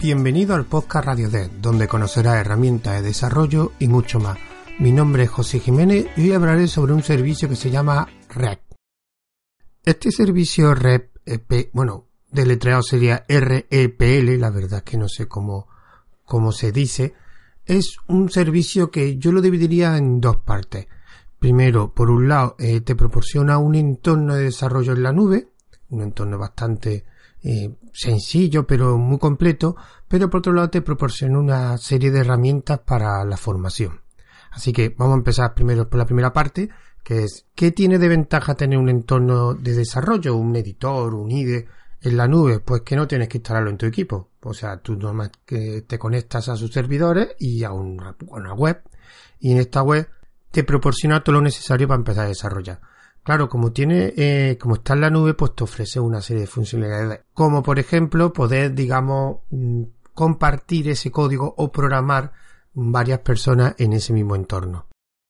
Bienvenido al podcast Radio Dev, donde conocerás herramientas de desarrollo y mucho más. Mi nombre es José Jiménez y hoy hablaré sobre un servicio que se llama REP. Este servicio REP, EP, bueno, deletreado sería REPL, la verdad que no sé cómo, cómo se dice, es un servicio que yo lo dividiría en dos partes. Primero, por un lado, eh, te proporciona un entorno de desarrollo en la nube, un entorno bastante eh, sencillo pero muy completo, pero por otro lado te proporciona una serie de herramientas para la formación. Así que vamos a empezar primero por la primera parte, que es ¿qué tiene de ventaja tener un entorno de desarrollo, un editor, un IDE en la nube? Pues que no tienes que instalarlo en tu equipo. O sea, tú nomás que te conectas a sus servidores y a una, una web, y en esta web te proporciona todo lo necesario para empezar a desarrollar. Claro, como tiene, eh, como está en la nube, pues te ofrece una serie de funcionalidades, como por ejemplo poder, digamos, mm, compartir ese código o programar varias personas en ese mismo entorno.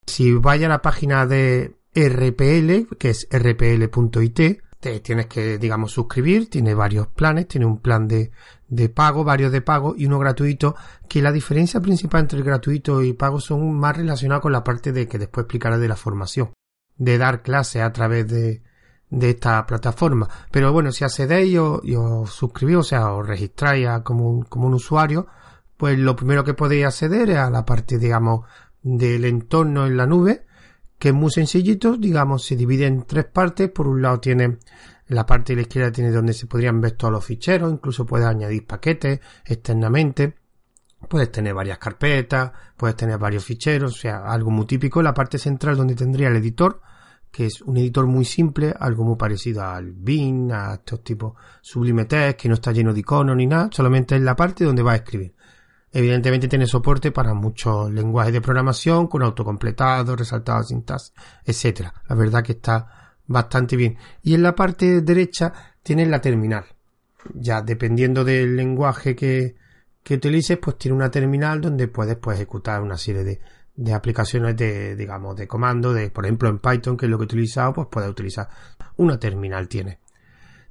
Si vaya a la página de RPL, que es rpl.it, te tienes que, digamos, suscribir, tiene varios planes, tiene un plan de, de pago, varios de pago y uno gratuito, que la diferencia principal entre el gratuito y pago son más relacionados con la parte de que después explicaré de la formación de dar clases a través de, de esta plataforma. Pero bueno, si accedéis y os, suscribís, o sea, os registráis como, un, como un usuario, pues lo primero que podéis acceder es a la parte, digamos, del entorno en la nube, que es muy sencillito, digamos, se divide en tres partes. Por un lado tiene la parte de la izquierda tiene donde se podrían ver todos los ficheros, incluso puedes añadir paquetes externamente. Puedes tener varias carpetas, puedes tener varios ficheros, o sea, algo muy típico. La parte central donde tendría el editor, que es un editor muy simple, algo muy parecido al Bing, a estos tipos Sublime Text, que no está lleno de iconos ni nada, solamente es la parte donde va a escribir. Evidentemente tiene soporte para muchos lenguajes de programación, con autocompletado, resaltado sintaxis, etcétera. La verdad que está bastante bien. Y en la parte derecha tiene la terminal. Ya dependiendo del lenguaje que, que utilices, pues tiene una terminal donde puedes pues, ejecutar una serie de, de aplicaciones de, digamos, de comando, de, por ejemplo, en Python, que es lo que he utilizado, pues puedes utilizar una terminal tiene.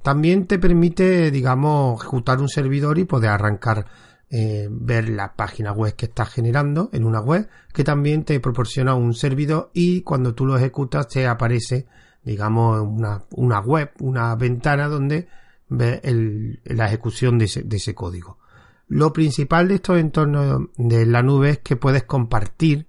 También te permite, digamos, ejecutar un servidor y poder arrancar, eh, ver la página web que estás generando en una web, que también te proporciona un servidor y cuando tú lo ejecutas te aparece, digamos, una, una web, una ventana donde ves la ejecución de ese código. Lo principal de estos entornos de la nube es que puedes compartir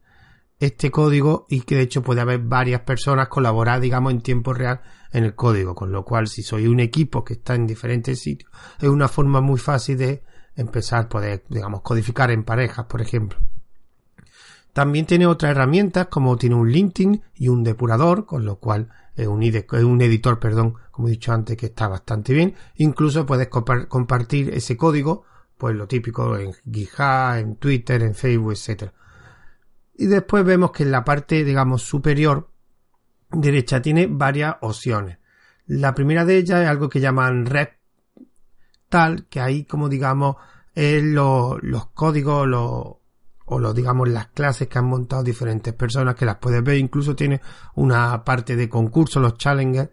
este código y que de hecho puede haber varias personas colaborar, digamos, en tiempo real en el código, con lo cual si soy un equipo que está en diferentes sitios, es una forma muy fácil de empezar poder, digamos, codificar en parejas, por ejemplo. También tiene otras herramientas como tiene un linting y un depurador, con lo cual es un, un editor, perdón, como he dicho antes, que está bastante bien. Incluso puedes compartir ese código pues lo típico en GitHub, en Twitter, en Facebook, etc. Y después vemos que en la parte, digamos, superior derecha tiene varias opciones. La primera de ellas es algo que llaman red tal, que ahí, como digamos, es los códigos o los, digamos, las clases que han montado diferentes personas que las puedes ver. Incluso tiene una parte de concurso, los challenges,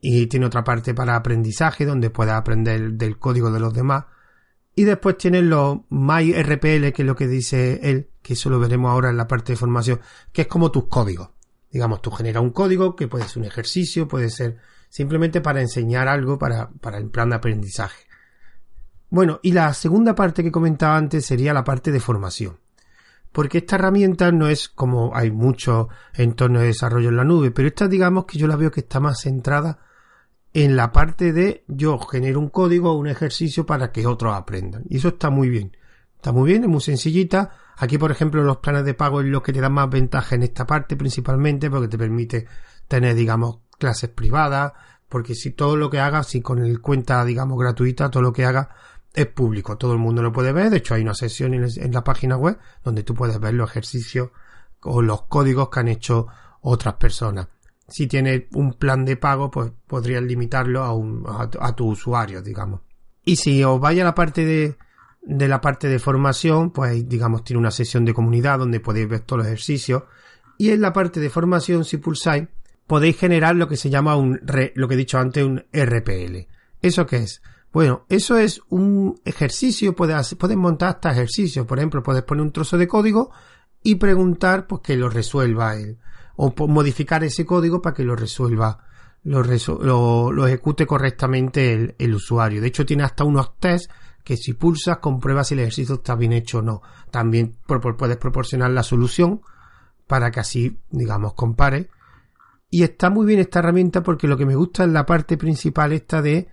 y tiene otra parte para aprendizaje, donde puedes aprender del código de los demás. Y después tienen los MyRPL, que es lo que dice él, que eso lo veremos ahora en la parte de formación, que es como tus códigos. Digamos, tú generas un código que puede ser un ejercicio, puede ser simplemente para enseñar algo para, para el plan de aprendizaje. Bueno, y la segunda parte que comentaba antes sería la parte de formación. Porque esta herramienta no es como hay muchos entornos de desarrollo en la nube, pero esta digamos que yo la veo que está más centrada en la parte de yo genero un código un ejercicio para que otros aprendan. Y eso está muy bien. Está muy bien, es muy sencillita. Aquí, por ejemplo, los planes de pago es lo que te da más ventaja en esta parte principalmente porque te permite tener, digamos, clases privadas. Porque si todo lo que hagas, si con el cuenta, digamos, gratuita, todo lo que haga es público. Todo el mundo lo puede ver. De hecho, hay una sesión en la página web donde tú puedes ver los ejercicios o los códigos que han hecho otras personas si tienes un plan de pago, pues podrías limitarlo a, un, a, tu usuario, digamos. Y si os vaya a la parte de, de la parte de formación, pues digamos tiene una sesión de comunidad donde podéis ver todos los ejercicios. Y en la parte de formación, si pulsáis, podéis generar lo que se llama un, lo que he dicho antes, un RPL. ¿Eso qué es? Bueno, eso es un ejercicio, puedes, puedes montar hasta ejercicios. Por ejemplo, puedes poner un trozo de código y preguntar pues que lo resuelva él. O modificar ese código para que lo resuelva, lo, lo, ejecute correctamente el, el, usuario. De hecho, tiene hasta unos tests que si pulsas comprueba si el ejercicio está bien hecho o no. También puedes proporcionar la solución para que así, digamos, compare. Y está muy bien esta herramienta porque lo que me gusta es la parte principal esta de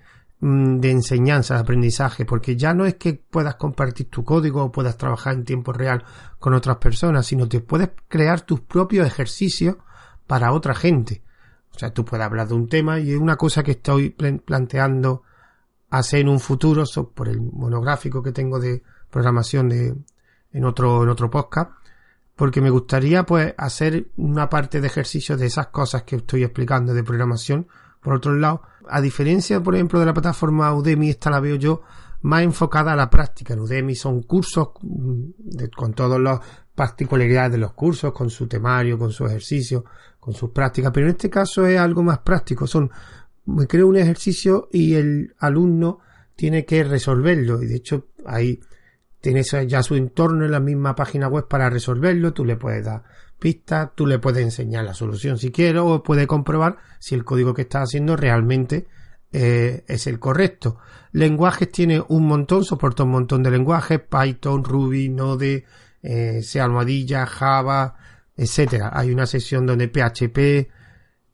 de enseñanza, de aprendizaje, porque ya no es que puedas compartir tu código o puedas trabajar en tiempo real con otras personas, sino que puedes crear tus propios ejercicios para otra gente. O sea, tú puedes hablar de un tema y una cosa que estoy planteando hacer en un futuro por el monográfico que tengo de programación de, en otro, en otro podcast, porque me gustaría pues hacer una parte de ejercicios de esas cosas que estoy explicando de programación por otro lado, a diferencia, por ejemplo, de la plataforma Udemy, esta la veo yo más enfocada a la práctica. En Udemy son cursos mm, con todas las particularidades de los cursos, con su temario, con su ejercicio, con sus prácticas, pero en este caso es algo más práctico. Son, me creo un ejercicio y el alumno tiene que resolverlo y de hecho ahí tienes ya su entorno en la misma página web para resolverlo, tú le puedes dar pistas, tú le puedes enseñar la solución si quieres o puede comprobar si el código que estás haciendo realmente eh, es el correcto. Lenguajes tiene un montón, soporta un montón de lenguajes, Python, Ruby, Node, eh, C Almohadilla, Java, etcétera. Hay una sesión donde PHP,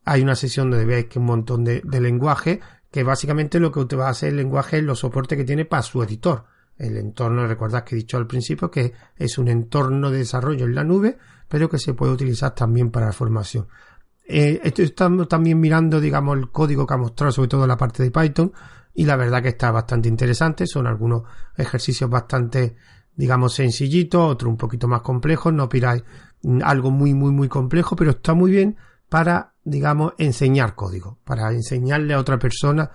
hay una sesión donde veis que un montón de, de lenguajes, que básicamente lo que te va a hacer el lenguaje es los soportes que tiene para su editor. El entorno, recordad que he dicho al principio que es un entorno de desarrollo en la nube pero que se puede utilizar también para la formación. Eh, estoy también mirando, digamos, el código que ha mostrado, sobre todo la parte de Python, y la verdad que está bastante interesante. Son algunos ejercicios bastante, digamos, sencillitos, otros un poquito más complejos. No piráis algo muy, muy, muy complejo, pero está muy bien para, digamos, enseñar código, para enseñarle a otra persona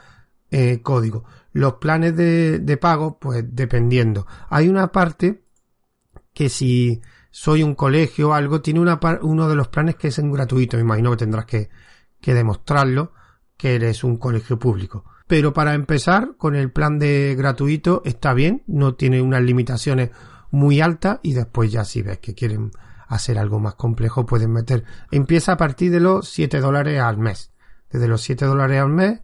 eh, código. Los planes de, de pago, pues dependiendo. Hay una parte que si soy un colegio o algo, tiene una uno de los planes que es en gratuito. Me imagino que tendrás que, que demostrarlo que eres un colegio público. Pero para empezar, con el plan de gratuito está bien, no tiene unas limitaciones muy altas y después ya si ves que quieren hacer algo más complejo pueden meter. Empieza a partir de los 7 dólares al mes. Desde los 7 dólares al mes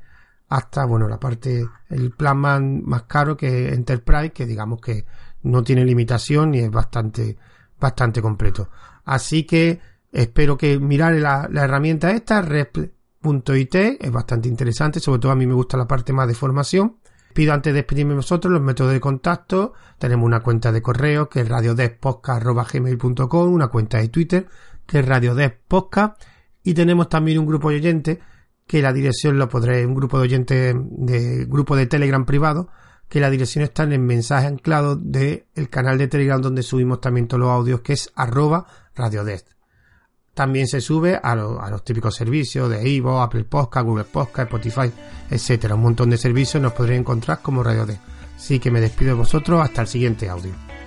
hasta, bueno, la parte, el plan más, más caro que Enterprise, que digamos que no tiene limitación y es bastante, bastante completo. Así que espero que mirar la, herramienta esta, rep.it, es bastante interesante, sobre todo a mí me gusta la parte más de formación. Pido antes de despedirme vosotros los métodos de contacto. Tenemos una cuenta de correo que es radiodespodcast.gmail.com, una cuenta de Twitter que es radiodeskpodcast y tenemos también un grupo de oyentes que la dirección lo podré, un grupo de oyentes de grupo de Telegram privado que la dirección está en el mensaje anclado del canal de Telegram donde subimos también todos los audios que es arroba radiodest. También se sube a, los típicos servicios de Ivo, Apple Podcast, Google Podcast, Spotify, etcétera. Un montón de servicios nos podréis encontrar como Radio Así que me despido de vosotros hasta el siguiente audio.